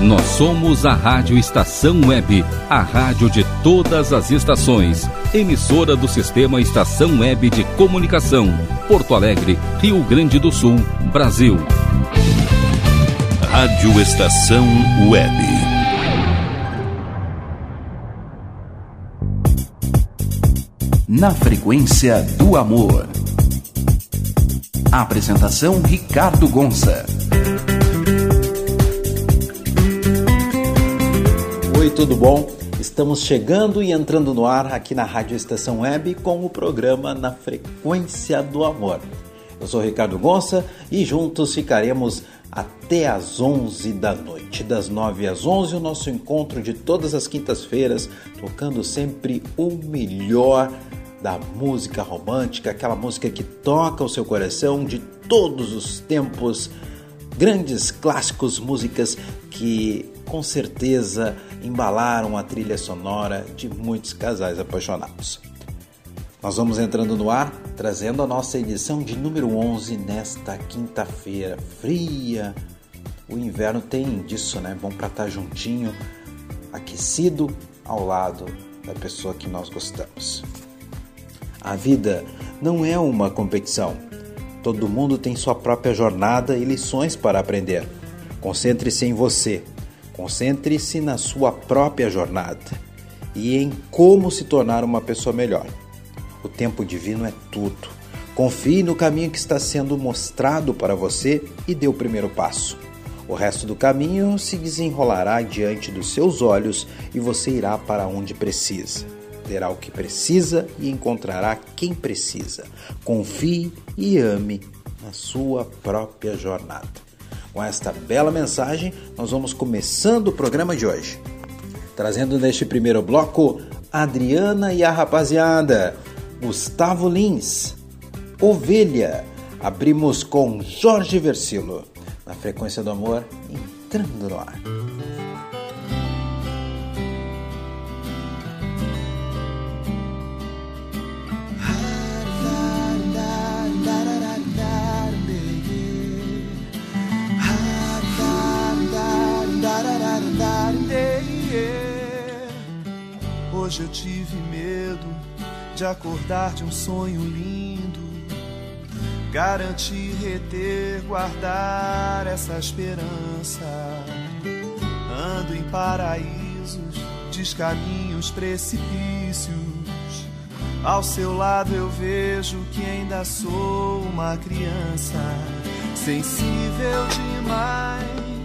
Nós somos a Rádio Estação Web, a rádio de todas as estações. Emissora do Sistema Estação Web de Comunicação. Porto Alegre, Rio Grande do Sul, Brasil. Rádio Estação Web. Na frequência do amor. Apresentação Ricardo Gonça. Tudo bom? Estamos chegando e entrando no ar aqui na Rádio Estação Web com o programa Na Frequência do Amor. Eu sou Ricardo Gonça e juntos ficaremos até às 11 da noite. Das 9 às 11, o nosso encontro de todas as quintas-feiras, tocando sempre o melhor da música romântica, aquela música que toca o seu coração de todos os tempos, grandes clássicos, músicas que com certeza embalaram a trilha sonora de muitos casais apaixonados. Nós vamos entrando no ar, trazendo a nossa edição de número 11 nesta quinta-feira fria. O inverno tem disso, né? Bom para estar tá juntinho, aquecido ao lado da pessoa que nós gostamos. A vida não é uma competição. Todo mundo tem sua própria jornada e lições para aprender. Concentre-se em você Concentre-se na sua própria jornada e em como se tornar uma pessoa melhor. O tempo divino é tudo. Confie no caminho que está sendo mostrado para você e dê o primeiro passo. O resto do caminho se desenrolará diante dos seus olhos e você irá para onde precisa. Terá o que precisa e encontrará quem precisa. Confie e ame na sua própria jornada. Com esta bela mensagem, nós vamos começando o programa de hoje. Trazendo neste primeiro bloco Adriana e a rapaziada, Gustavo Lins, Ovelha. Abrimos com Jorge Versilo, na frequência do amor, entrando no ar. Hoje eu tive medo de acordar de um sonho lindo. Garantir, reter, guardar essa esperança. Ando em paraísos, descaminhos, precipícios. Ao seu lado eu vejo que ainda sou uma criança, sensível demais.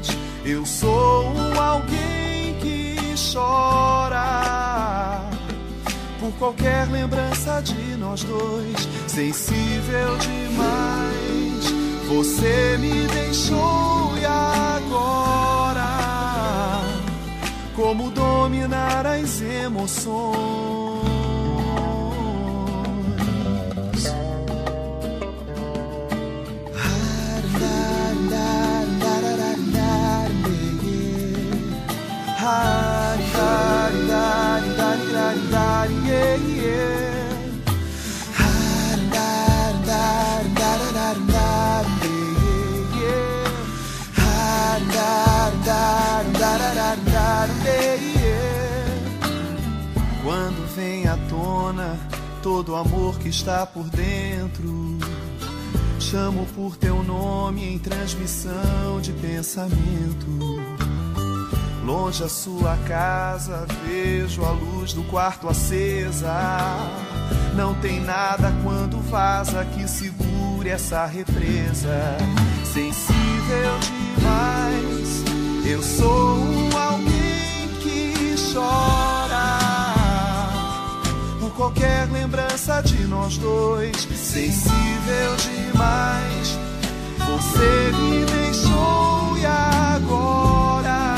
Eu sou alguém que chora por qualquer lembrança de nós dois, sensível demais. Você me deixou e agora, como dominar as emoções? Todo o amor que está por dentro, chamo por teu nome em transmissão de pensamento. Longe a sua casa, vejo a luz do quarto acesa. Não tem nada quando vaza que segure essa represa. Sensível demais, eu sou alguém que chora qualquer lembrança de nós dois. Sensível demais, você me deixou e agora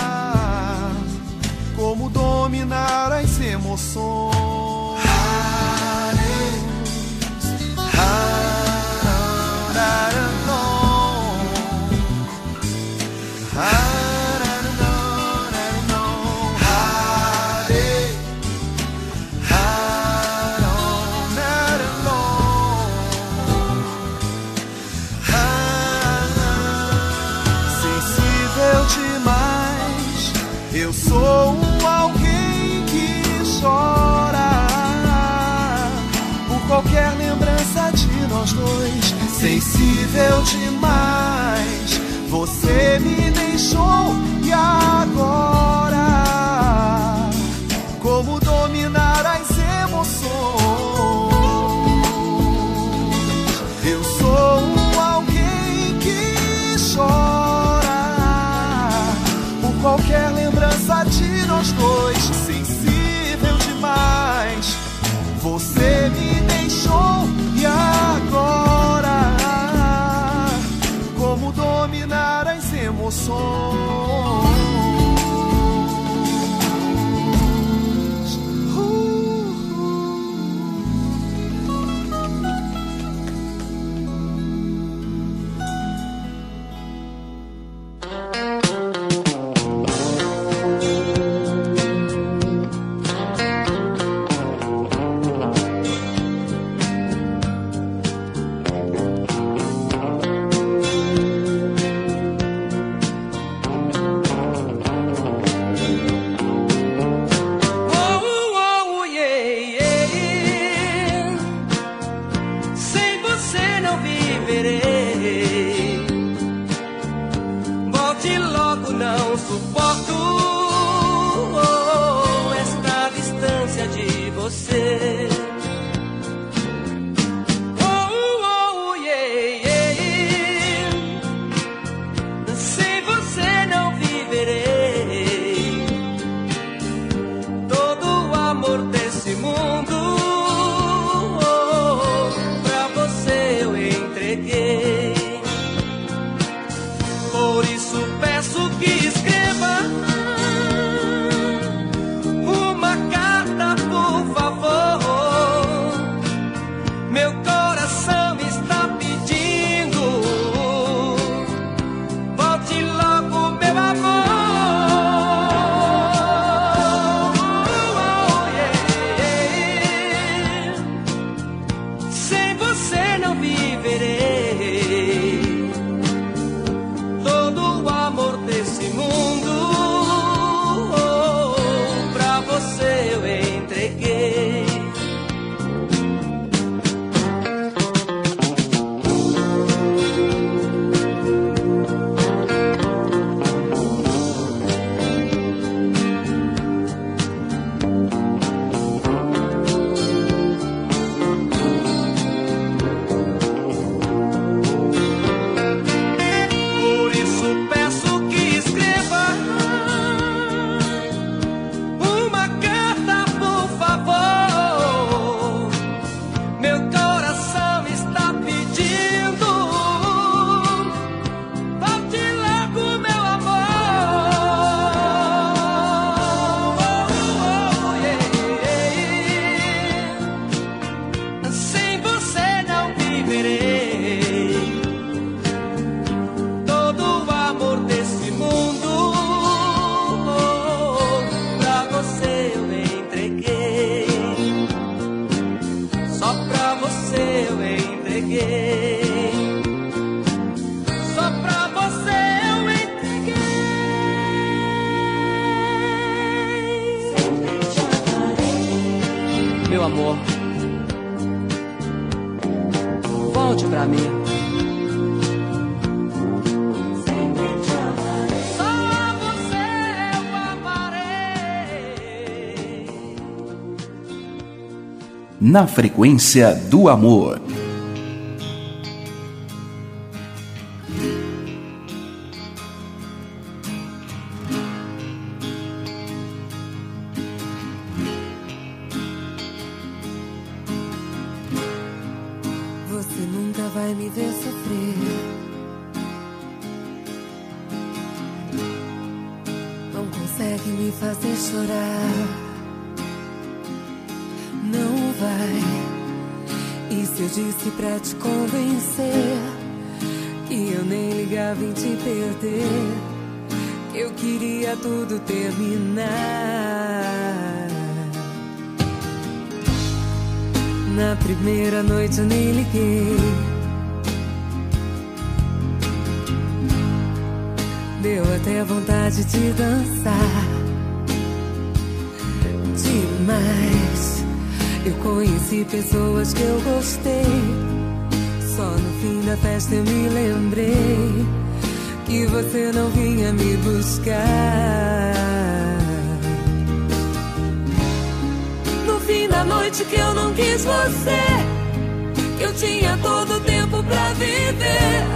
como dominar as emoções. paixões, sensível demais. Você me deixou e agora, como dominar as emoções? Eu sou alguém que chora por qualquer lembrança de nós dois. sol. na frequência do amor. Eu não quis você, que eu tinha todo o tempo pra viver,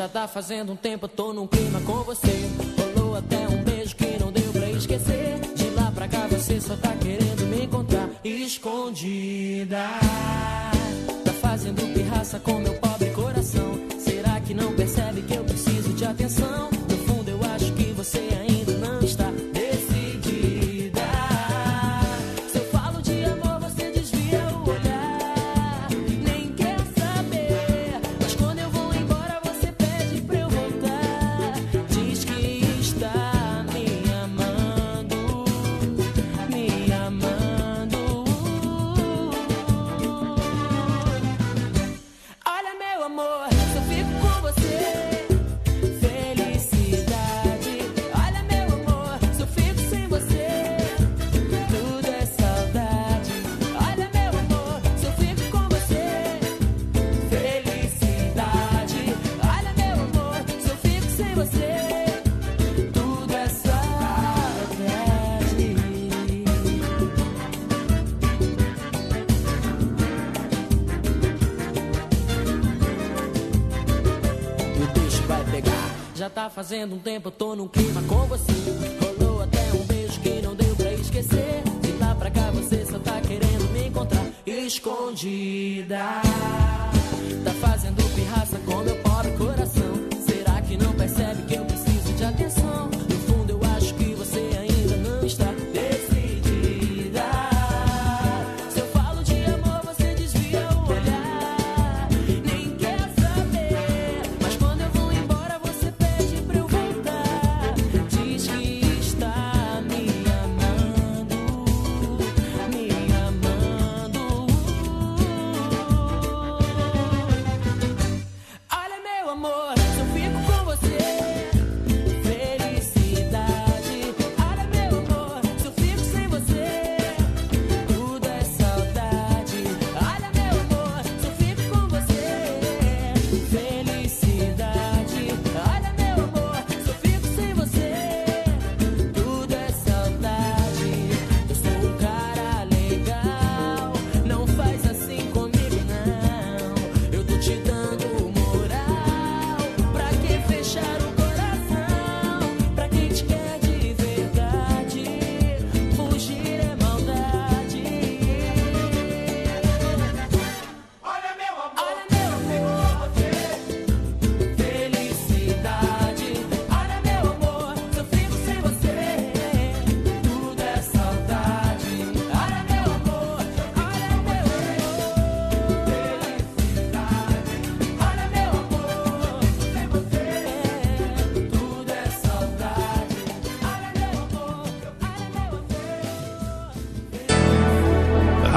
tá fazendo um tempo, tô num clima com você. Rolou até um beijo que não deu pra esquecer. De lá pra cá você só tá querendo me encontrar escondida. Tá fazendo pirraça com meu pobre coração. Será que não percebe que eu preciso de atenção? Fazendo um tempo, eu tô num clima com você. Rolou até um beijo que não deu pra esquecer. De lá pra cá você só tá querendo me encontrar escondida. Tá fazendo pirraça com meu pobre coração.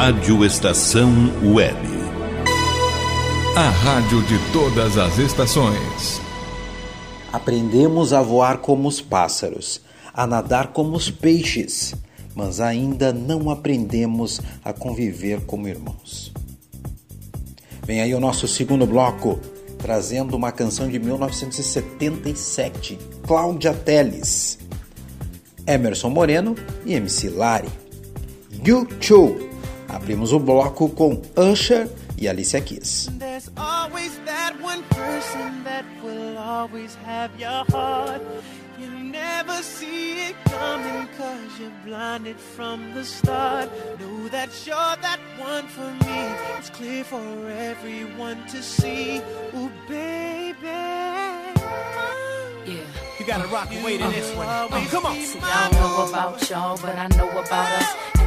Rádio Estação Web. A rádio de todas as estações. Aprendemos a voar como os pássaros, a nadar como os peixes, mas ainda não aprendemos a conviver como irmãos. Vem aí o nosso segundo bloco, trazendo uma canção de 1977, Cláudia Teles, Emerson Moreno e MC Lari. YouTube. Abrimos o bloco com Usher e Alicia Keys. There's always that one person that will always have your heart. You never see it coming cause you're blinded from the start. Know that you're that one for me. It's clear for everyone to see. Ooh, baby. Yeah. You gotta rock and wait in this one. Oh, come on. See, I don't know about y'all, but I know about us.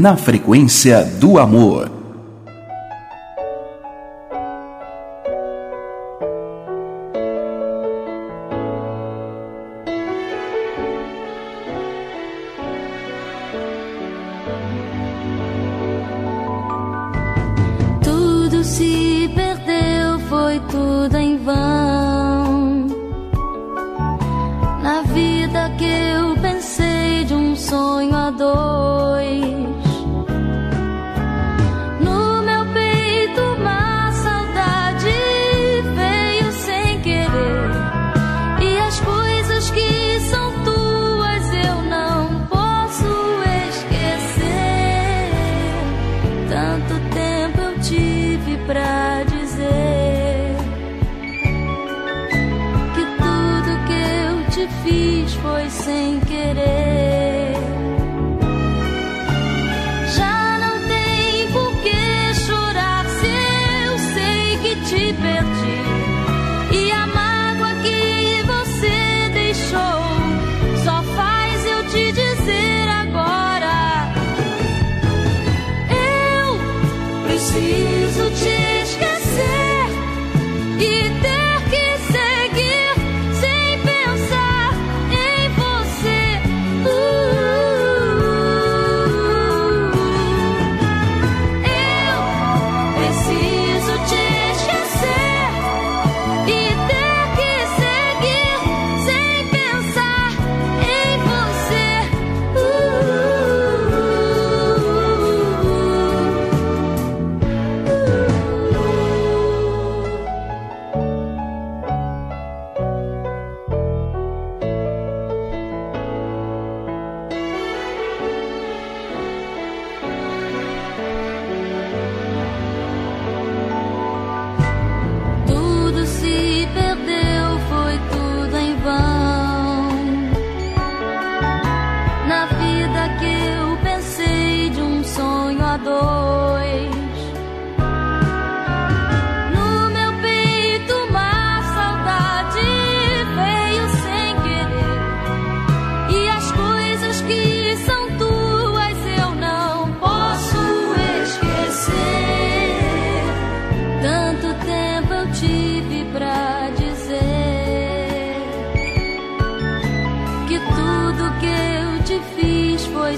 Na frequência do amor.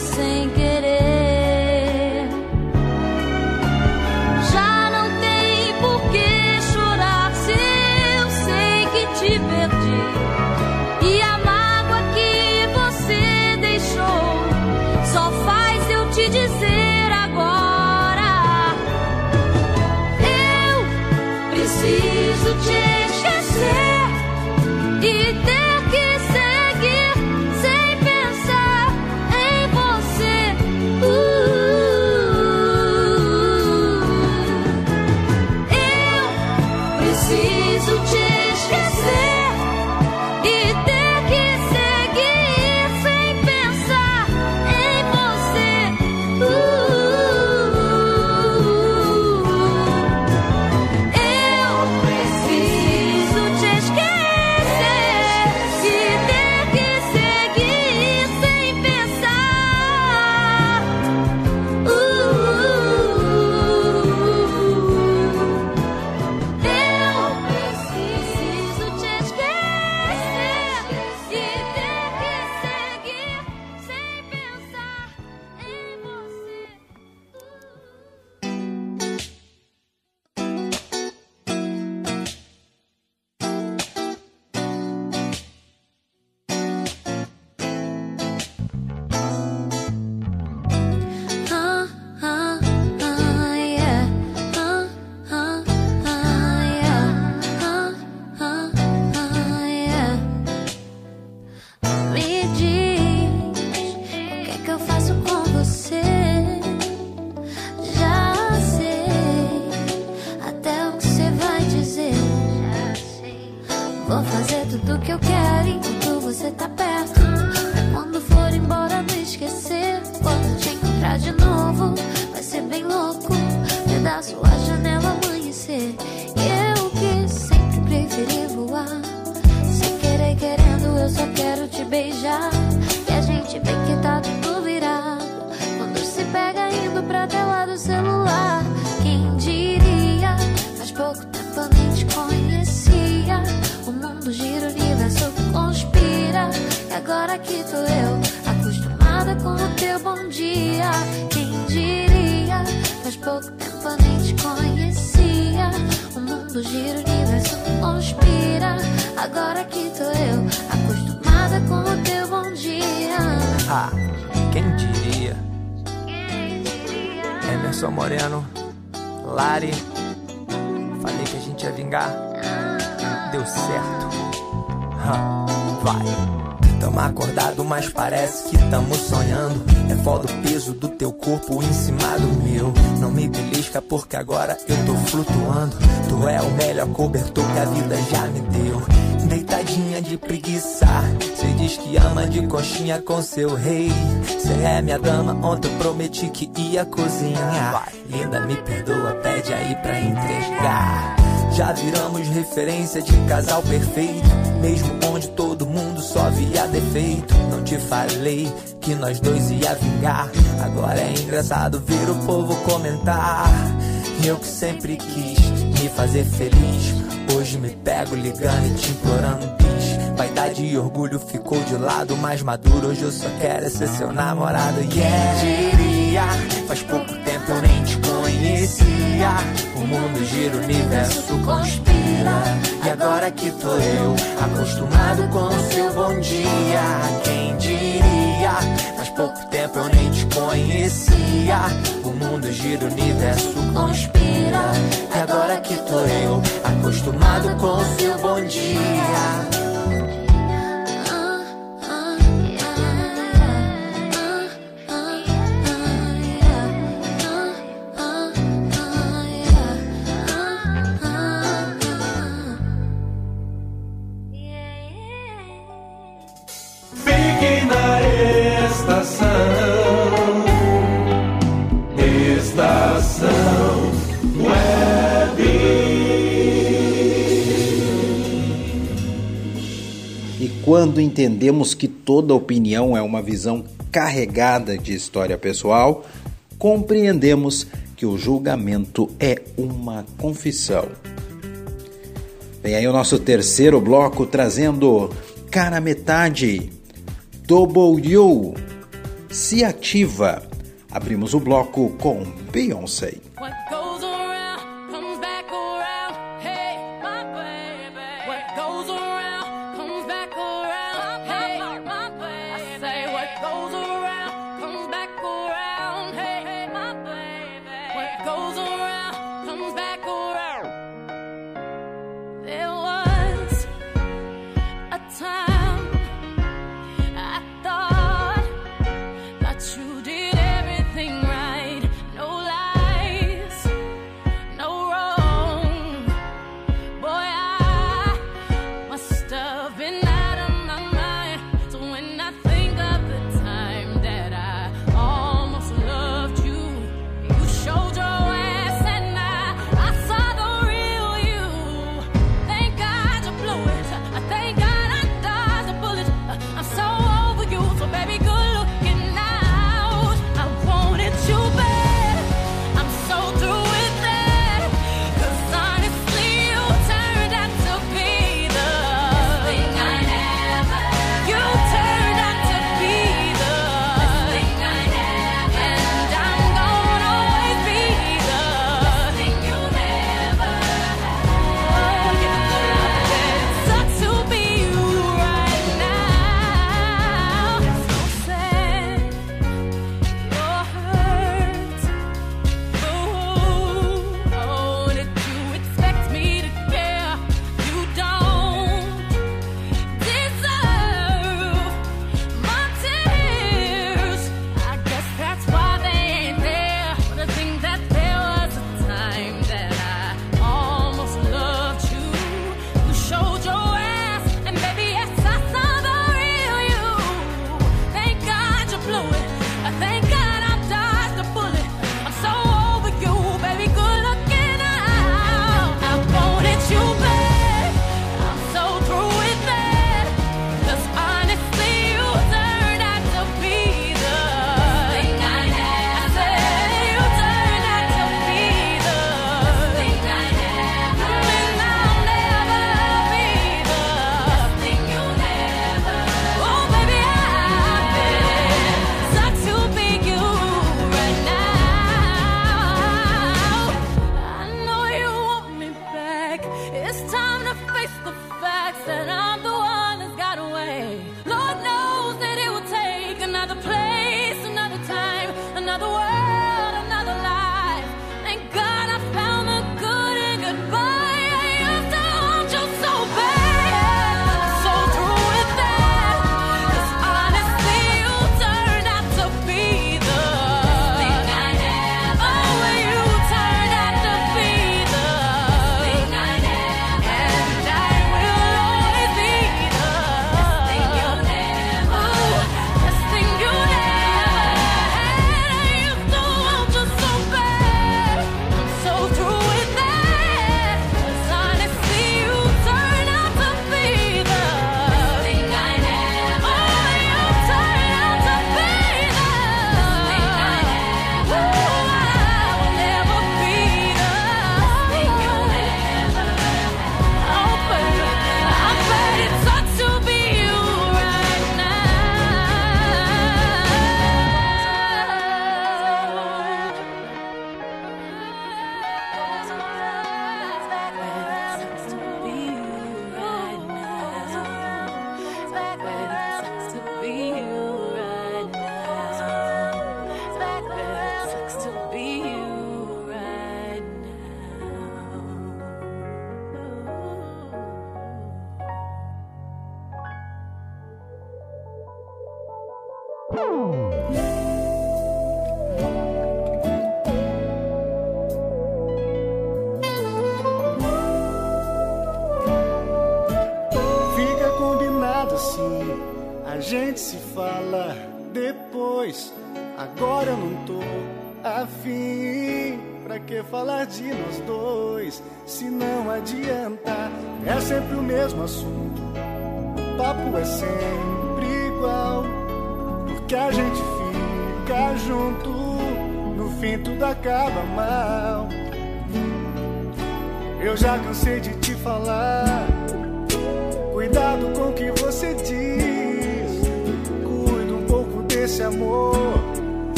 sing com seu rei. Cê é minha dama, ontem eu prometi que ia cozinhar. Linda, me perdoa, pede aí pra entregar. Já viramos referência de casal perfeito. Mesmo onde todo mundo só via defeito. Não te falei que nós dois ia vingar. Agora é engraçado ver o povo comentar. Eu que sempre quis me fazer feliz. Hoje me pego ligando e te implorando bis. Vaidade e orgulho ficou de lado, mais maduro. Hoje eu só quero ser seu namorado. Yeah, diria. Faz pouco tempo eu nem te conhecia. O mundo gira, o universo conspira. E agora que tô eu, acostumado com o seu bom dia. Quem diria? Faz pouco tempo eu nem te conhecia. O mundo gira, o universo conspira. Agora que tô eu, acostumado com o seu bom dia. Quando entendemos que toda opinião é uma visão carregada de história pessoal, compreendemos que o julgamento é uma confissão. Vem aí o nosso terceiro bloco trazendo Cara Metade, W, Se Ativa. Abrimos o bloco com Beyoncé. What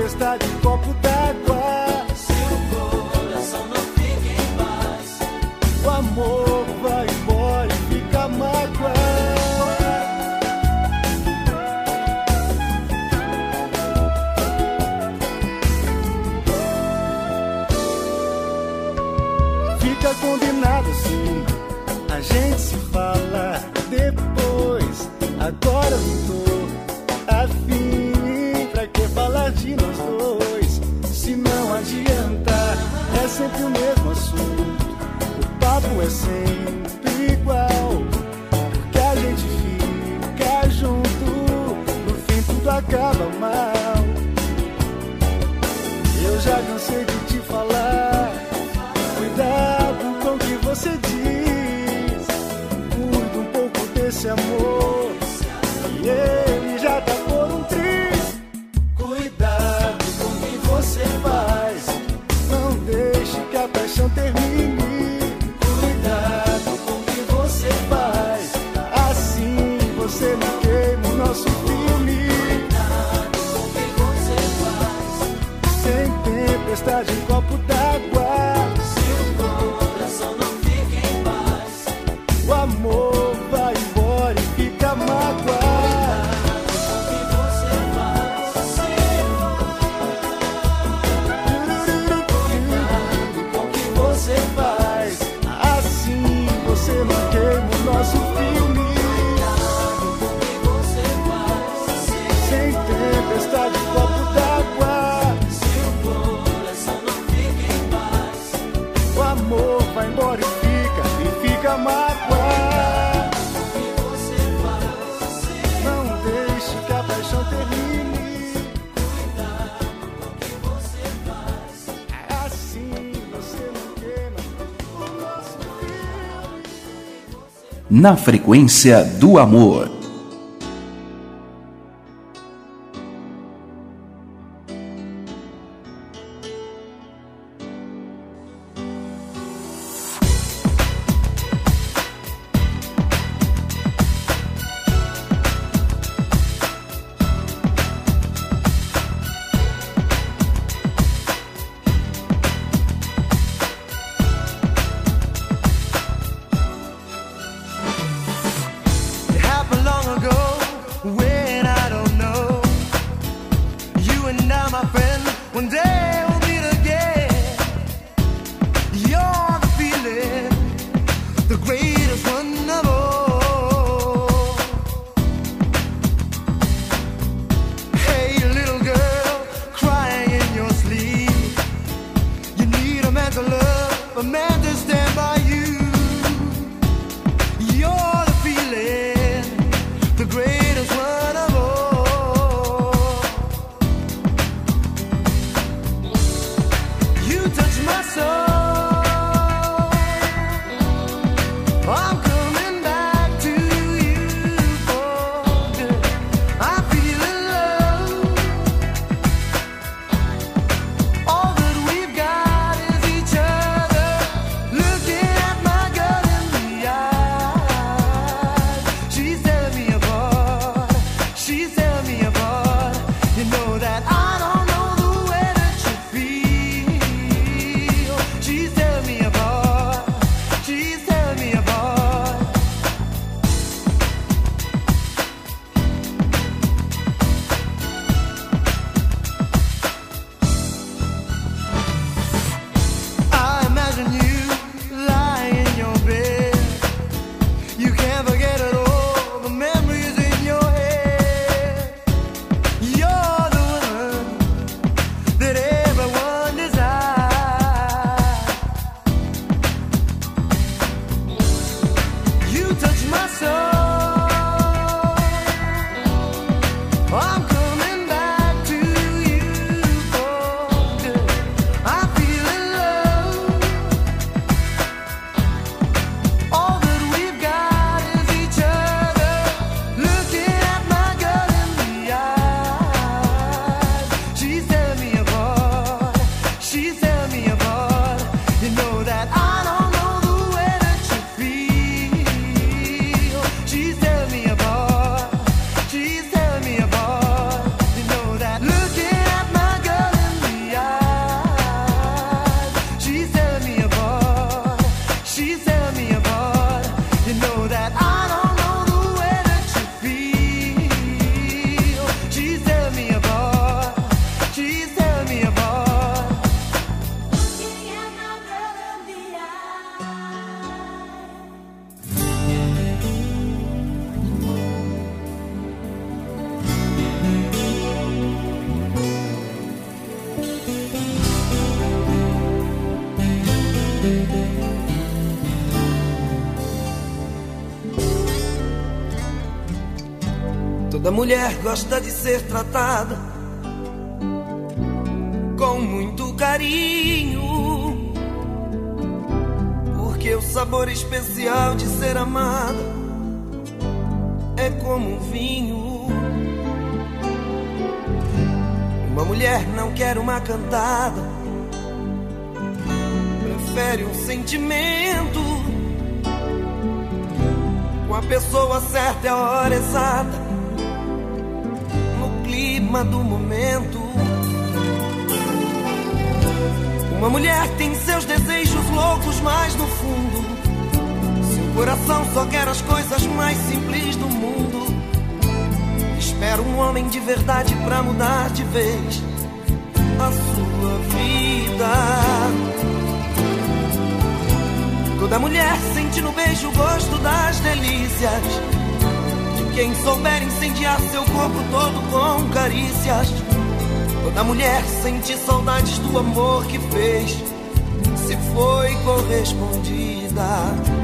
tempestade, um copo d'água. Se o coração não fica em paz, o amor vai embora e fica mágoa. Fica combinado assim, a gente se fala depois. Agora não tô amor. na frequência do amor. mulher gosta de ser tratada com muito carinho, porque o sabor especial de ser amada é como um vinho. Uma mulher não quer uma cantada, prefere um sentimento. Com a pessoa certa é a hora exata clima do momento. Uma mulher tem seus desejos loucos, mas no fundo, seu coração só quer as coisas mais simples do mundo. Espera um homem de verdade pra mudar de vez a sua vida. Toda mulher sente no beijo o gosto das delícias quem souber incendiar seu corpo todo com carícias. Toda mulher sente saudades do amor que fez, se foi correspondida.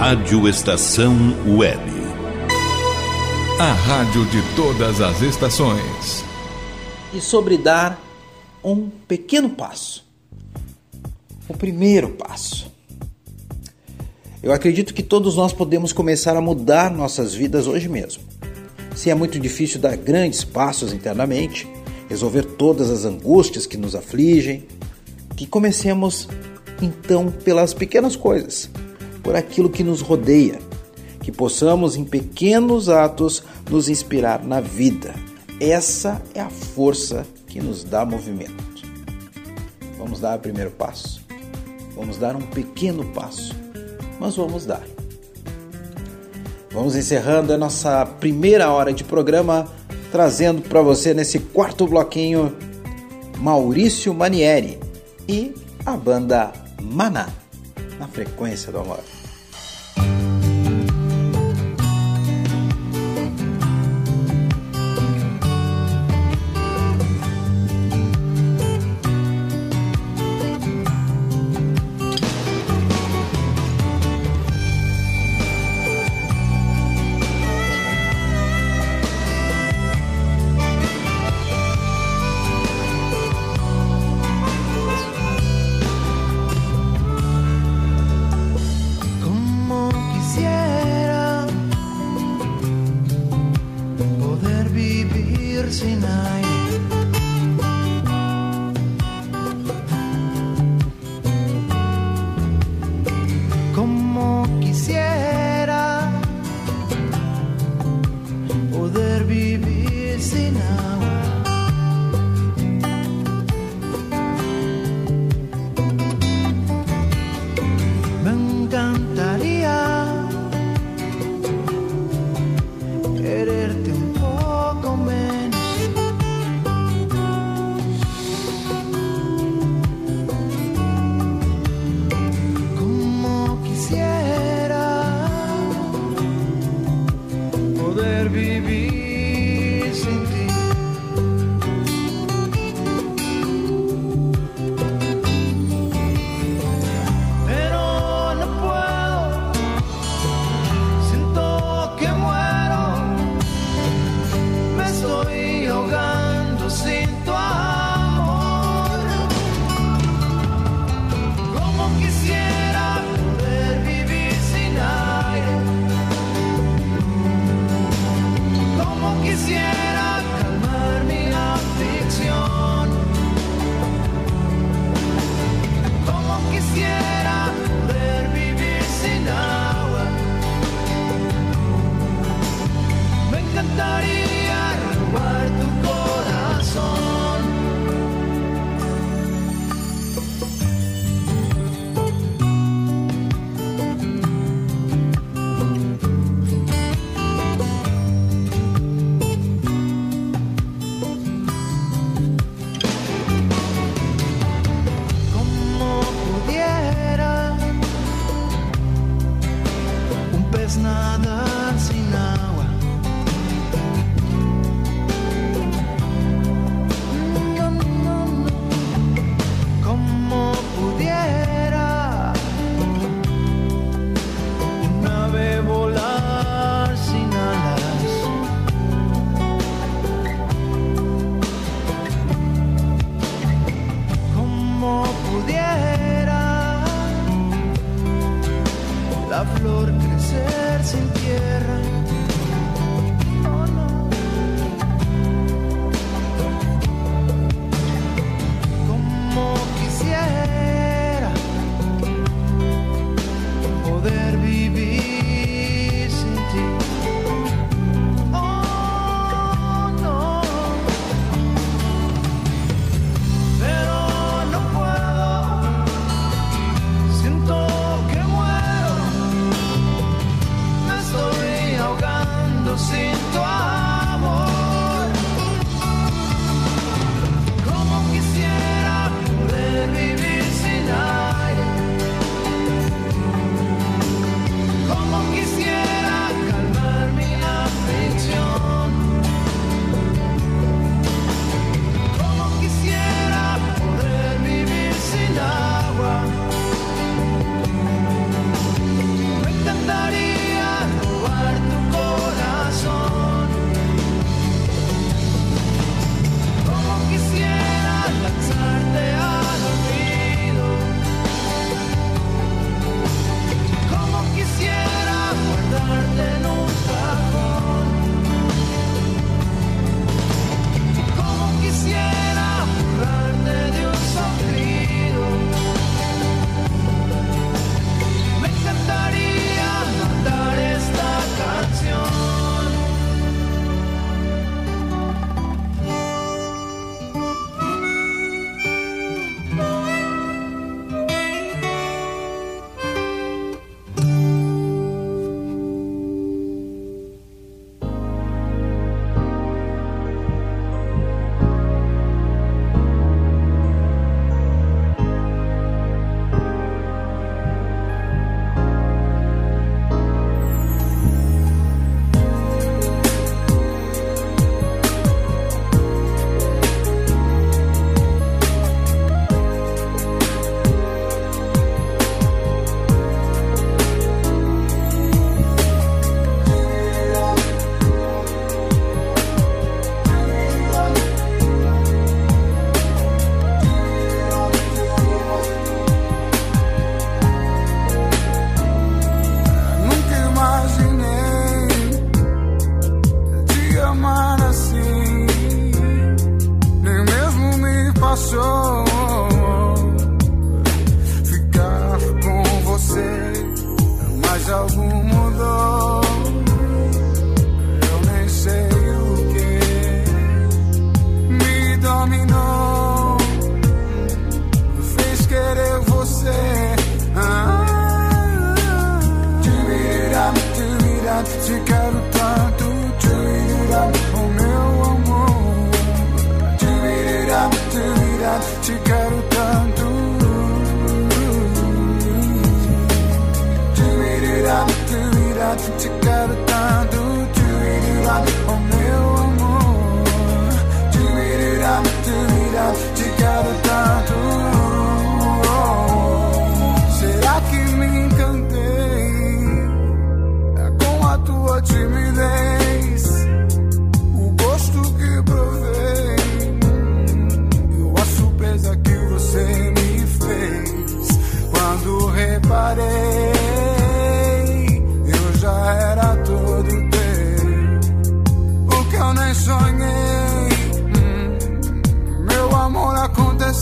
Rádio Estação Web. A rádio de todas as estações. E sobre dar um pequeno passo. O primeiro passo. Eu acredito que todos nós podemos começar a mudar nossas vidas hoje mesmo. Se é muito difícil dar grandes passos internamente, resolver todas as angústias que nos afligem, que comecemos então pelas pequenas coisas, por aquilo que nos rodeia, que possamos em pequenos atos nos inspirar na vida. Essa é a força que nos dá movimento. Vamos dar o primeiro passo. Vamos dar um pequeno passo, mas vamos dar. Vamos encerrando a nossa primeira hora de programa, trazendo para você nesse quarto bloquinho Maurício Manieri e a banda Maná, frequência do amor.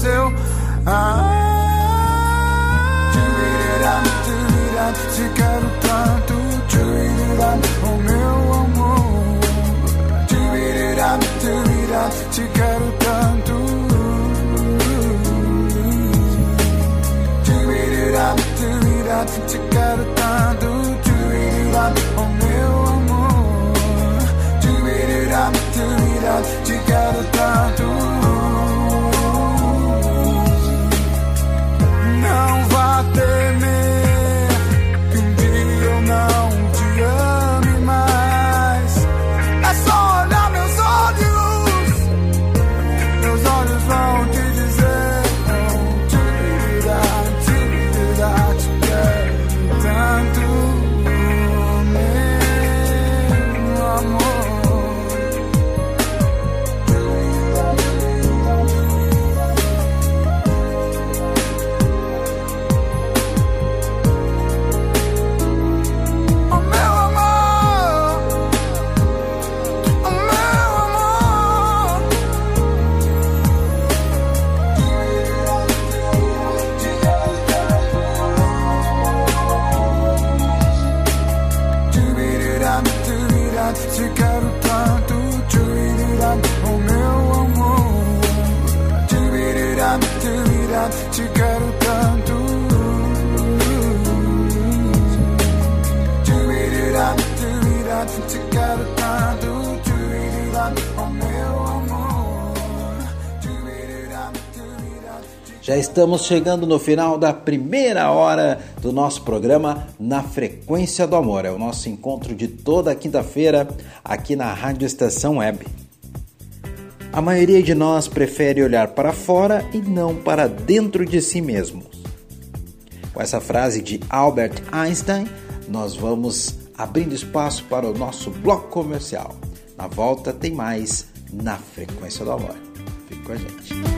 Aconteceu ah, te quero tanto oh meu amor. Te quero tanto. Te quero tanto Não Já estamos chegando no final da primeira hora do nosso programa Na Frequência do Amor. É o nosso encontro de toda quinta-feira aqui na Rádio Estação Web. A maioria de nós prefere olhar para fora e não para dentro de si mesmos. Com essa frase de Albert Einstein, nós vamos abrindo espaço para o nosso bloco comercial. Na volta tem mais Na Frequência do Amor. Fique com a gente.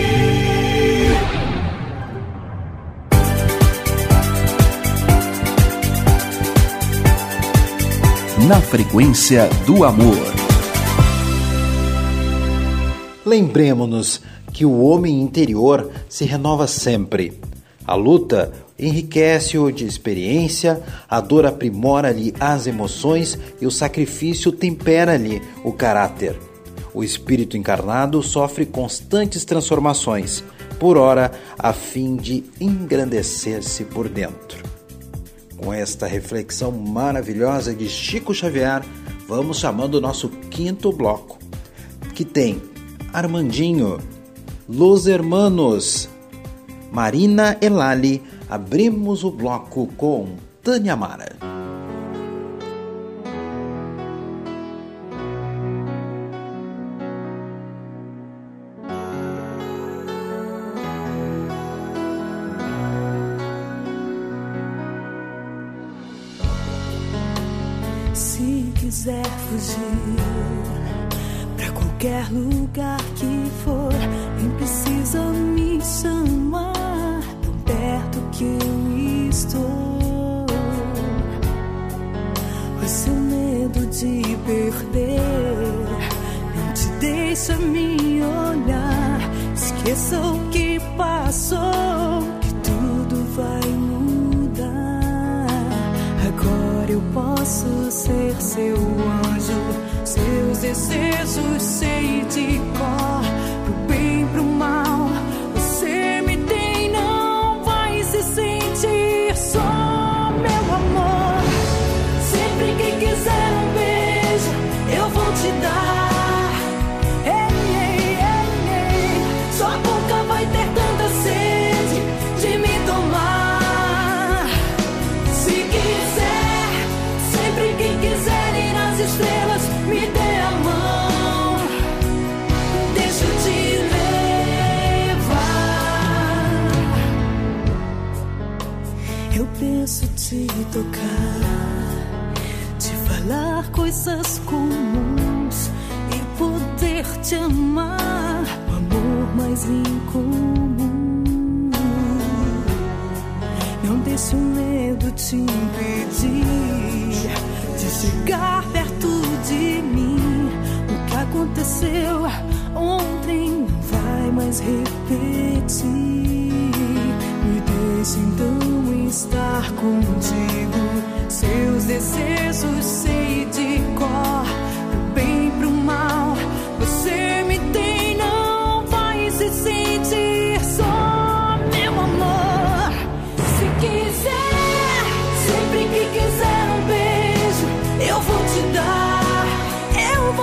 Na frequência do amor. Lembremos-nos que o homem interior se renova sempre. A luta enriquece-o de experiência, a dor aprimora-lhe as emoções e o sacrifício tempera-lhe o caráter. O espírito encarnado sofre constantes transformações, por ora a fim de engrandecer-se por dentro. Com esta reflexão maravilhosa de Chico Xavier, vamos chamando o nosso quinto bloco, que tem Armandinho, Los Hermanos, Marina Elali. Abrimos o bloco com Tânia Mara.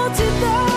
to die.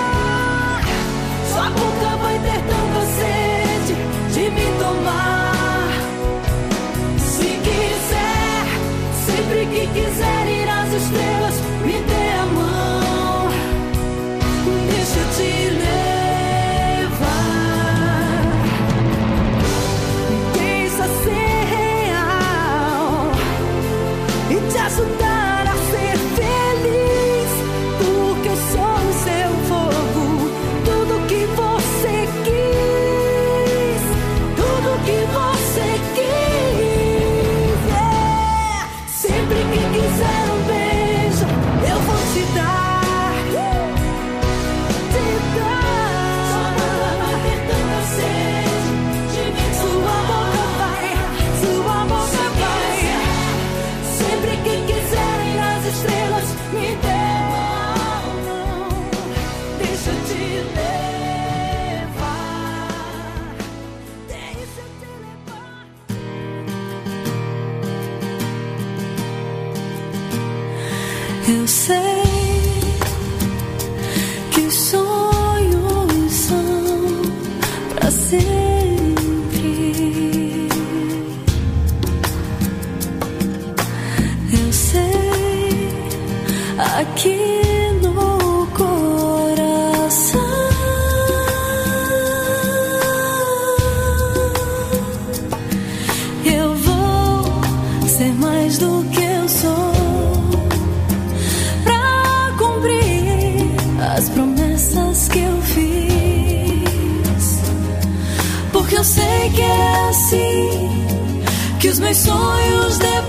Meus sonhos dependem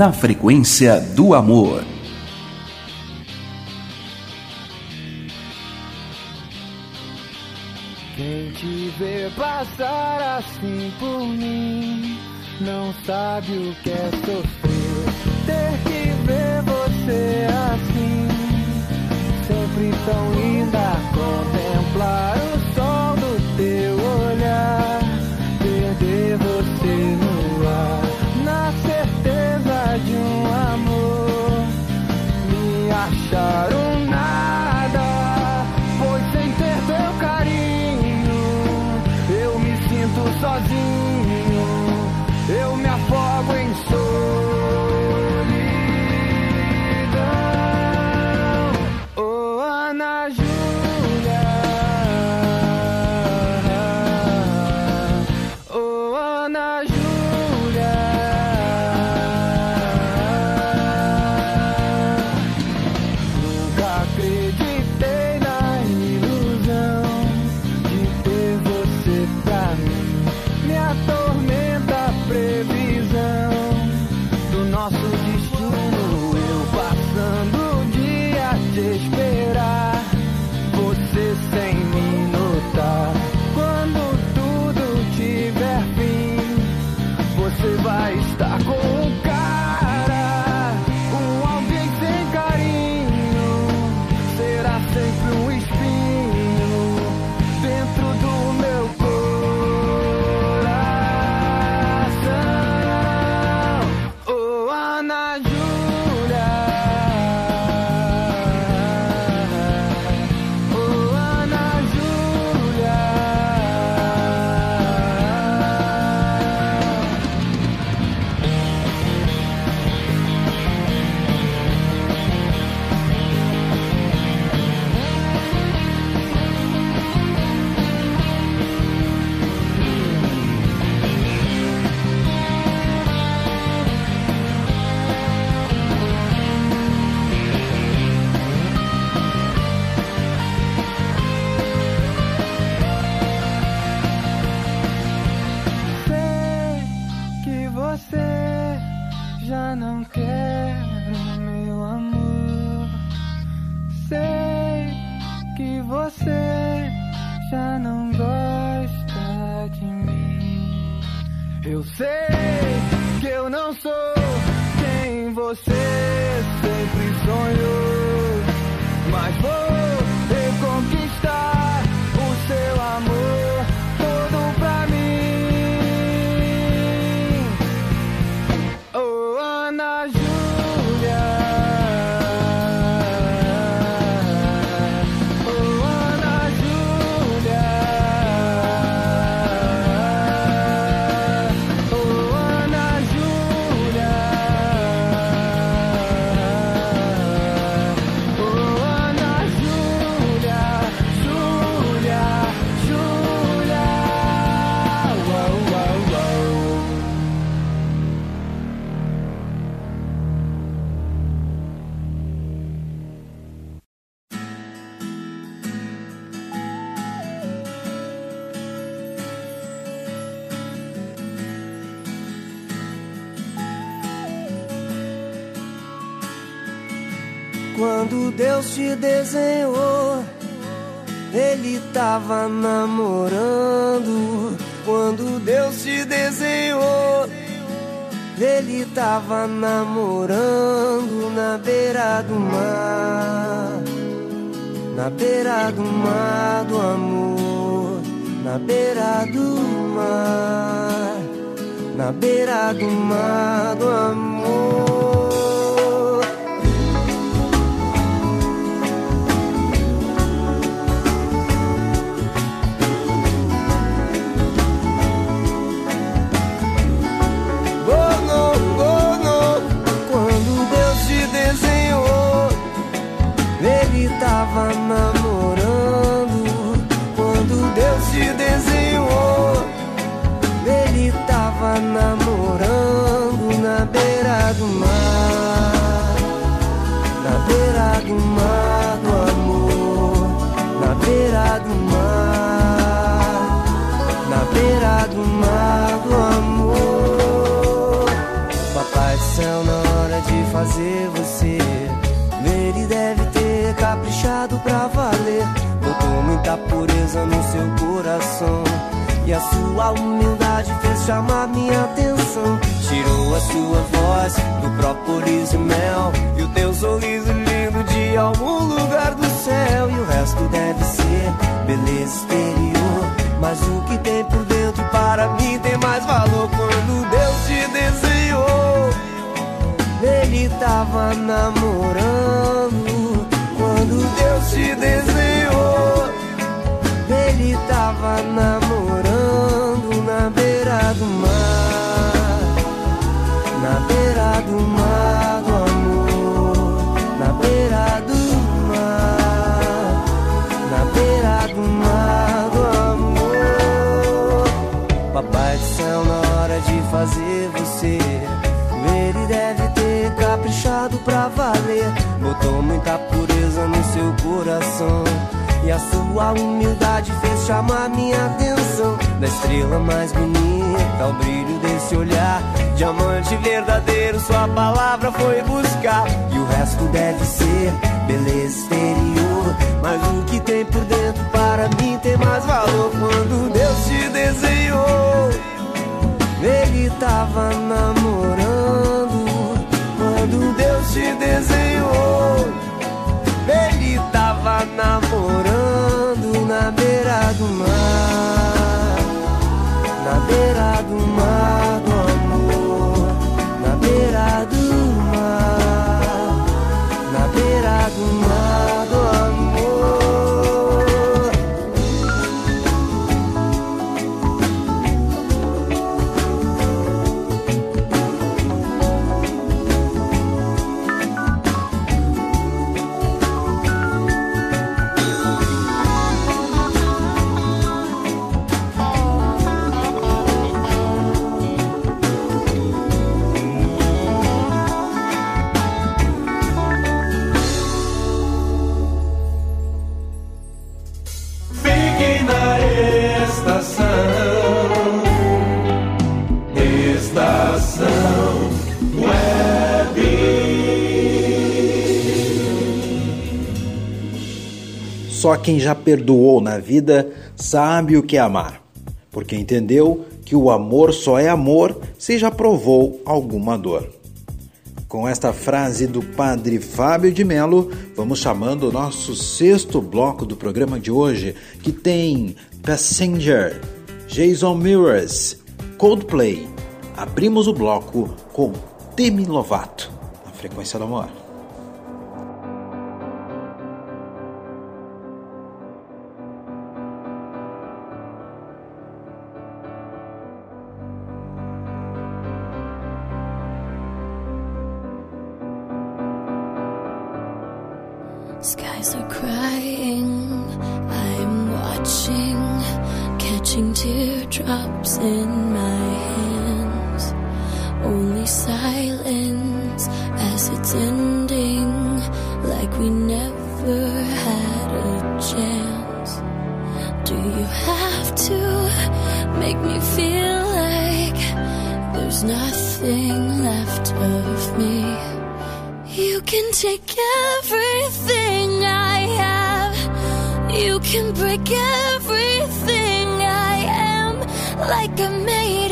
Na frequência do amor. Desenhou, Ele tava namorando. Quando Deus te desenhou, Ele tava namorando na beira do mar. Na beira do mar do amor. Na beira do mar. Na beira do mar do amor. No seu coração. E a sua humildade fez chamar minha atenção. Tirou a sua voz do própolis e mel. E o teu sorriso lindo de algum lugar do céu. E o resto deve ser beleza exterior. Mas o que tem por dentro para mim tem mais valor quando Deus te desenhou. Ele tava namorando quando Deus te desenhou. Namorando na beira do mar. Na beira do mar do amor. Na beira do mar. Na beira do mar do amor. Papai do céu, na hora de fazer você, ele deve ter caprichado pra valer. Botou muita pureza no seu coração. E a sua humildade fez chamar minha atenção. Da estrela mais bonita, ao brilho desse olhar. Diamante verdadeiro, sua palavra foi buscar. E o resto deve ser beleza exterior. Mas o que tem por dentro para mim tem mais valor. Quando Deus te desenhou, Ele tava namorando. Quando Deus te desenhou, Ele tava namorando na beira do mar. Na beira do mar Só quem já perdoou na vida sabe o que é amar, porque entendeu que o amor só é amor se já provou alguma dor. Com esta frase do padre Fábio de Mello, vamos chamando o nosso sexto bloco do programa de hoje, que tem Passenger, Jason Mirrors, Coldplay. Abrimos o bloco com Demi Lovato, na frequência do amor. Teardrops in my hands. Only silence as it's ending, like we never had a chance. Do you have to make me feel like there's nothing left of me? You can take everything I have. You can break everything like a maid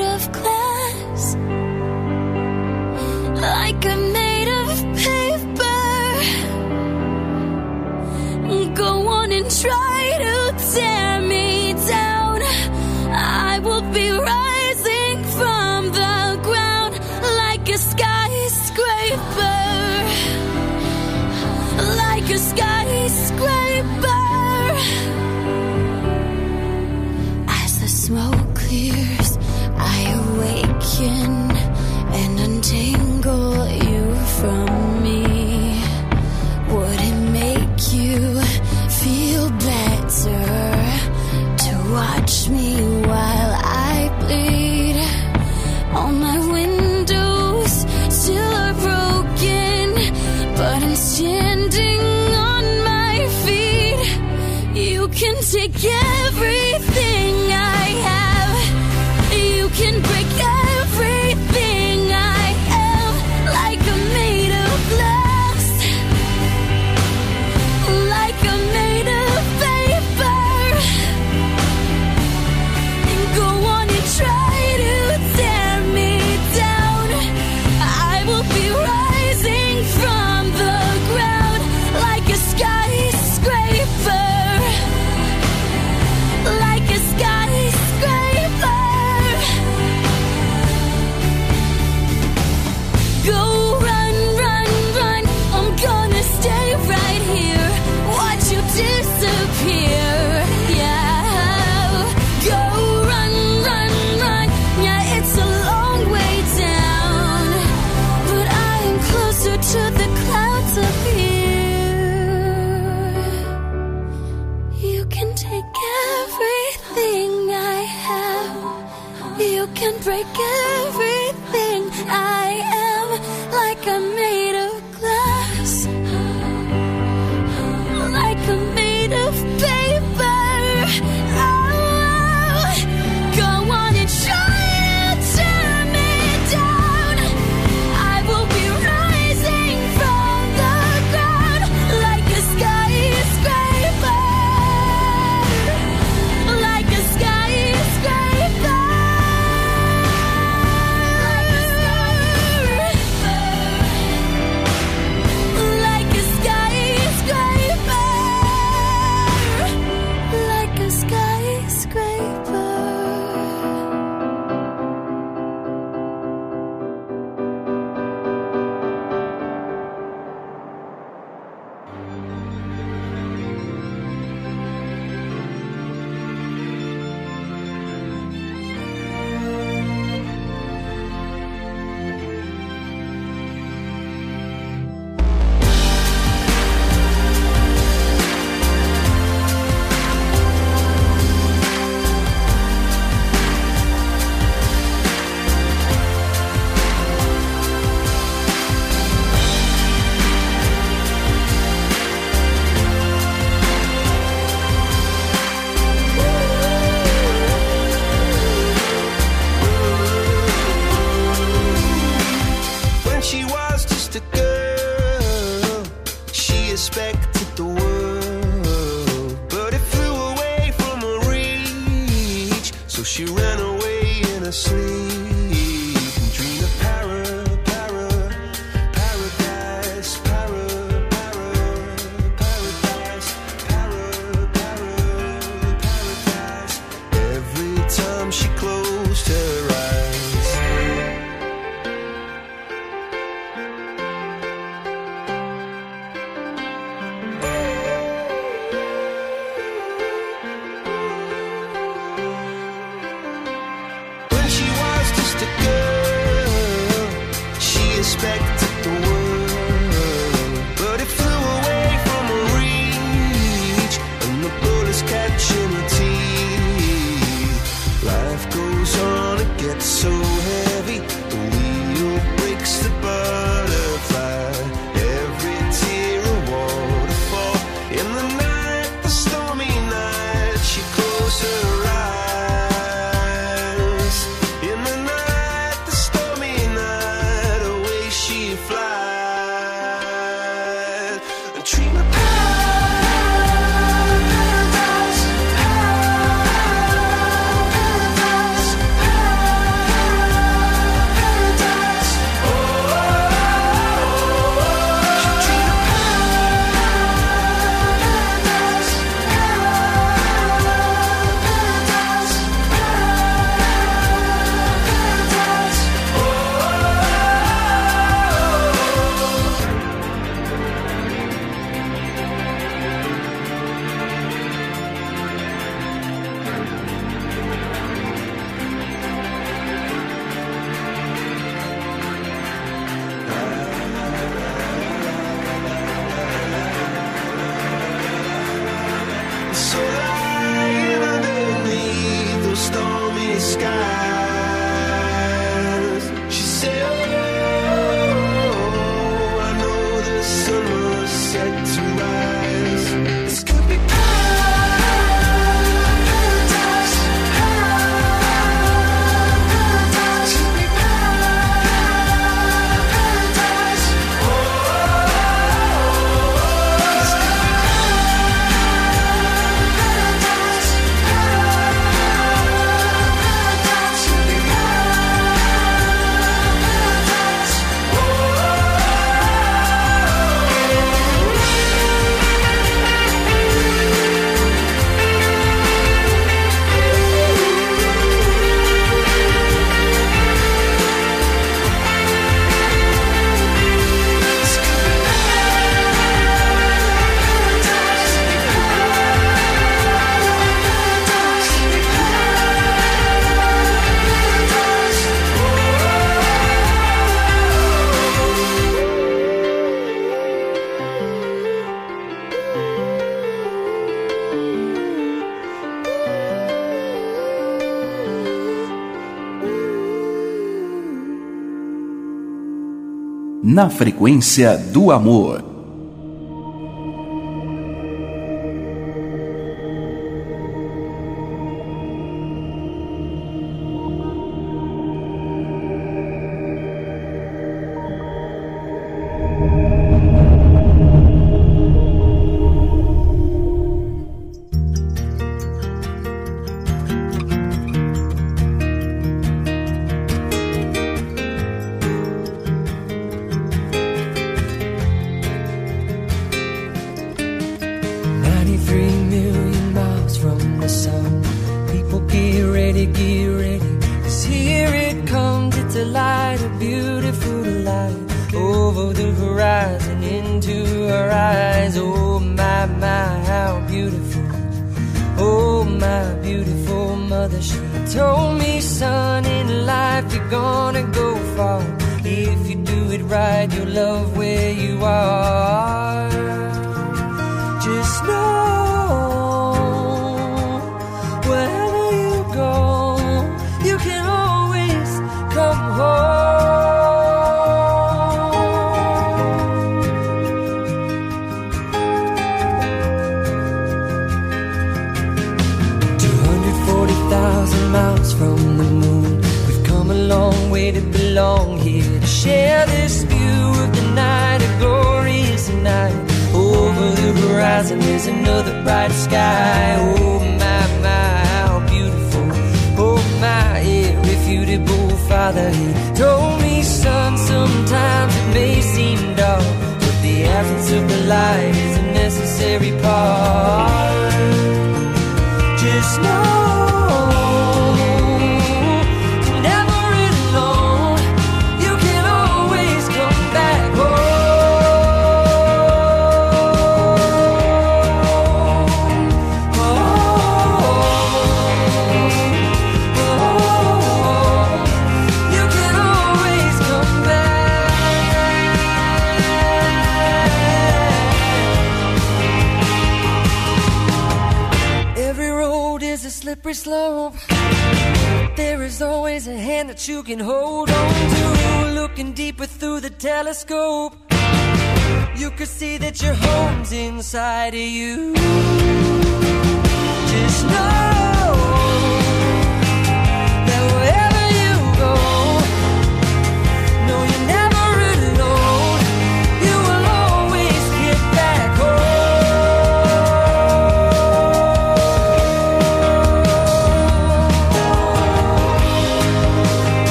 Na frequência do amor.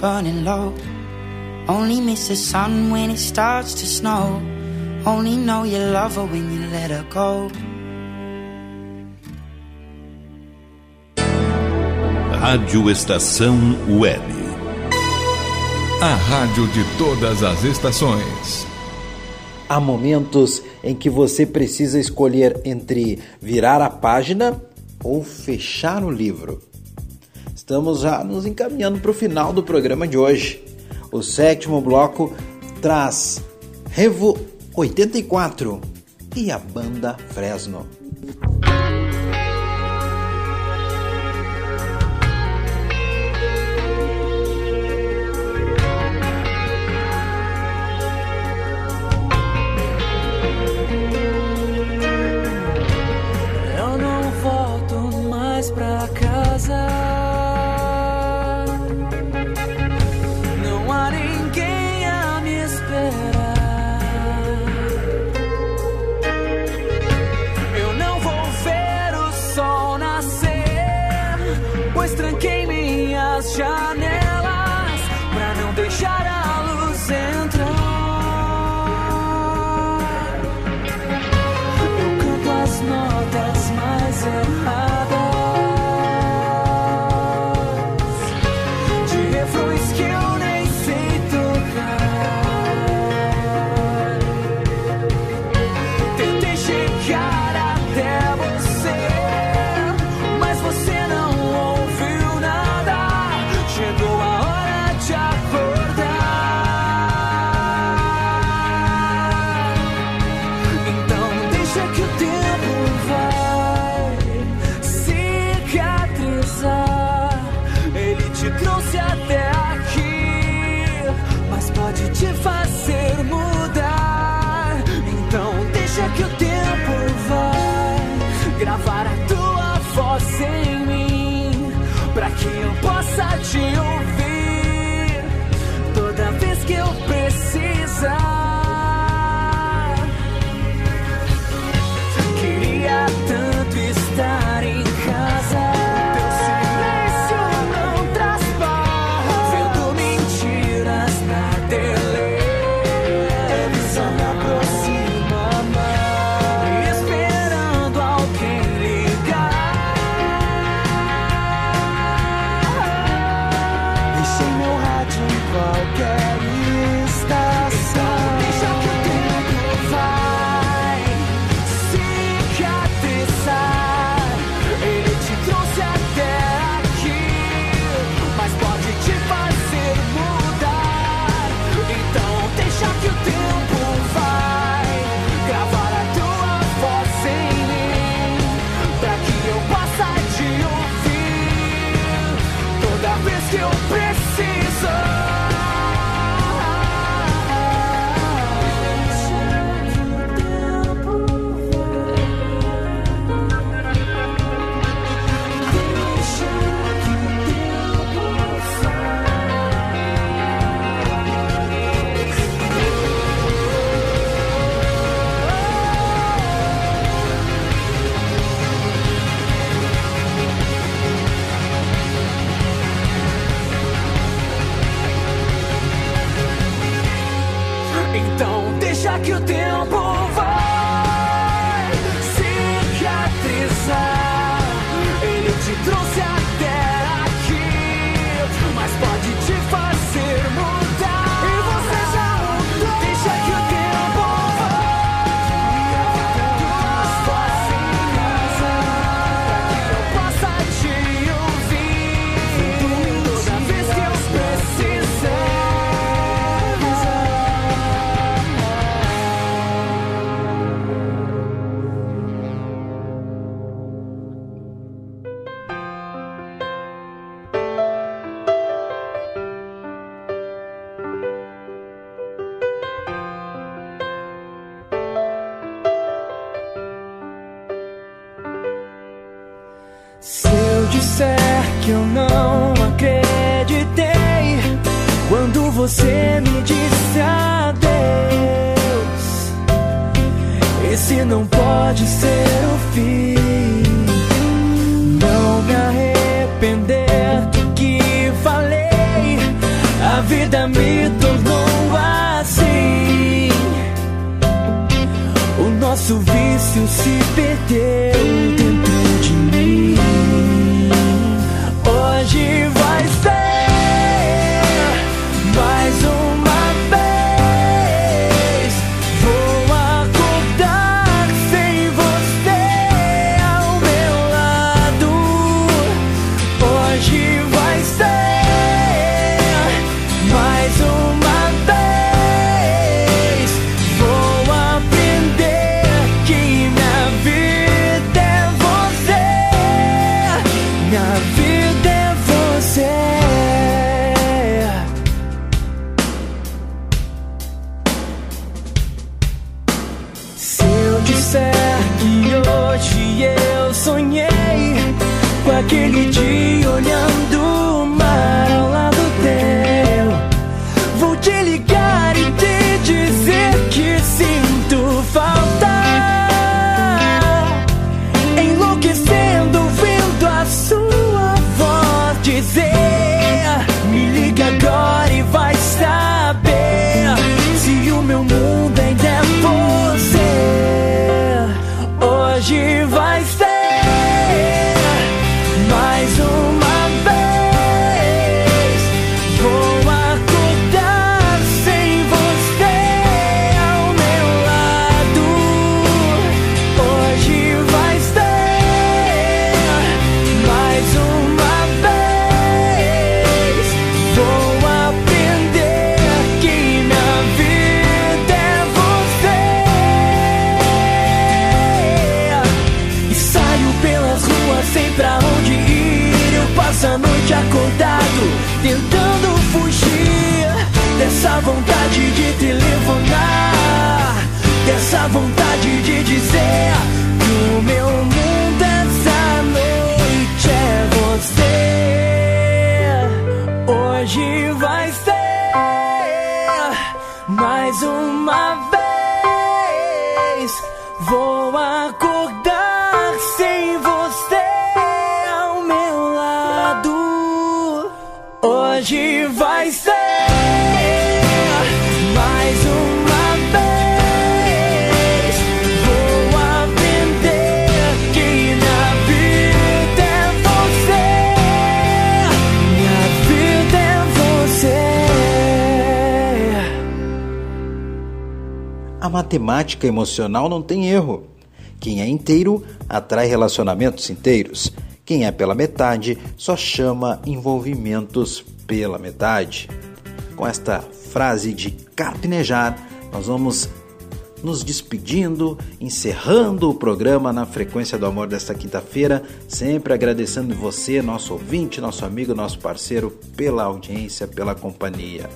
burning low. Only miss the sun when it starts to snow. Only know you love her when you let her go. Rádio Estação Web. A rádio de todas as estações. Há momentos em que você precisa escolher entre virar a página ou fechar o livro. Estamos já nos encaminhando para o final do programa de hoje. O sétimo bloco traz Revo 84 e a banda Fresno. matemática emocional não tem erro. Quem é inteiro atrai relacionamentos inteiros. Quem é pela metade só chama envolvimentos pela metade. Com esta frase de carpinejar, nós vamos nos despedindo, encerrando o programa na Frequência do Amor desta quinta-feira, sempre agradecendo você, nosso ouvinte, nosso amigo, nosso parceiro, pela audiência, pela companhia.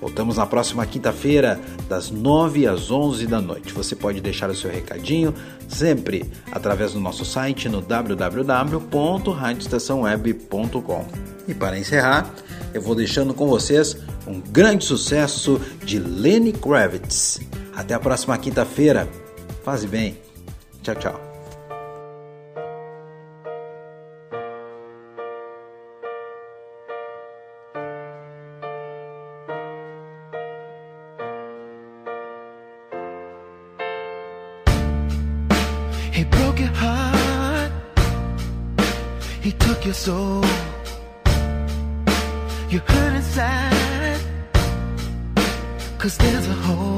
Voltamos na próxima quinta-feira, das 9 às 11 da noite. Você pode deixar o seu recadinho sempre através do nosso site no www.radioestaçãoweb.com. E para encerrar, eu vou deixando com vocês um grande sucesso de Lenny Kravitz. Até a próxima quinta-feira. Faze bem. Tchau, tchau. Cause there's a hole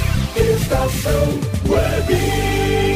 Estação Web.